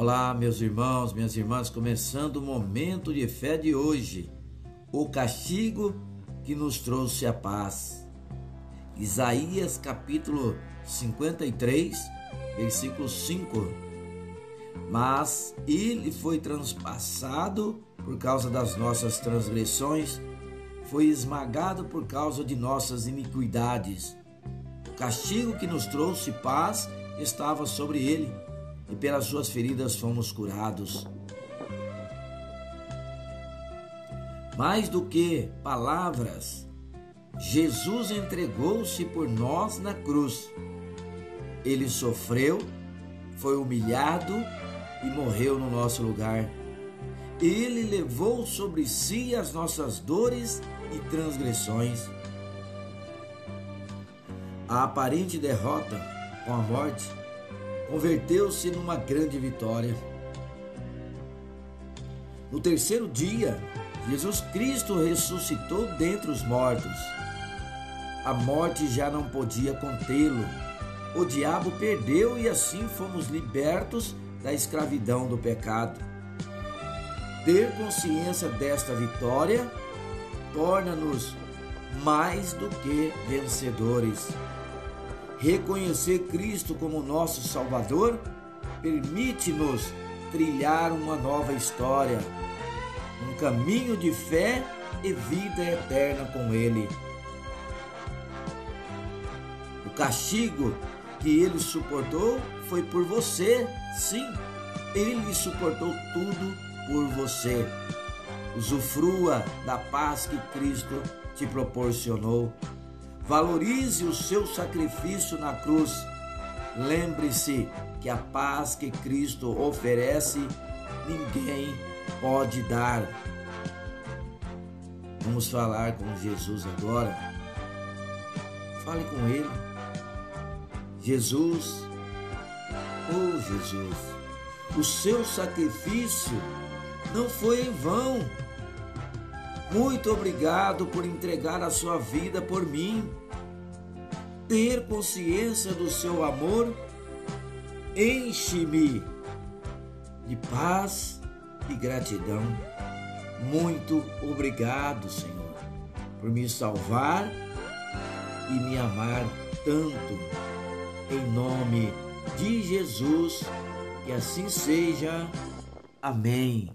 Olá, meus irmãos, minhas irmãs, começando o momento de fé de hoje. O castigo que nos trouxe a paz. Isaías capítulo 53, versículo 5. Mas ele foi transpassado por causa das nossas transgressões, foi esmagado por causa de nossas iniquidades. O castigo que nos trouxe paz estava sobre ele e pelas suas feridas fomos curados. Mais do que palavras, Jesus entregou-se por nós na cruz. Ele sofreu, foi humilhado e morreu no nosso lugar. Ele levou sobre si as nossas dores e transgressões. A aparente derrota com a morte converteu-se numa grande vitória. No terceiro dia, Jesus Cristo ressuscitou dentre os mortos. A morte já não podia contê-lo. O diabo perdeu e assim fomos libertos da escravidão do pecado. Ter consciência desta vitória torna-nos mais do que vencedores. Reconhecer Cristo como nosso Salvador permite-nos trilhar uma nova história, um caminho de fé e vida eterna com Ele. O castigo que ele suportou foi por você, sim, ele suportou tudo por você. Usufrua da paz que Cristo te proporcionou. Valorize o seu sacrifício na cruz. Lembre-se que a paz que Cristo oferece, ninguém pode dar. Vamos falar com Jesus agora. Fale com Ele. Jesus, oh Jesus, o seu sacrifício não foi em vão muito obrigado por entregar a sua vida por mim. Ter consciência do seu amor enche-me de paz e gratidão. Muito obrigado, Senhor, por me salvar e me amar tanto. Em nome de Jesus, que assim seja. Amém.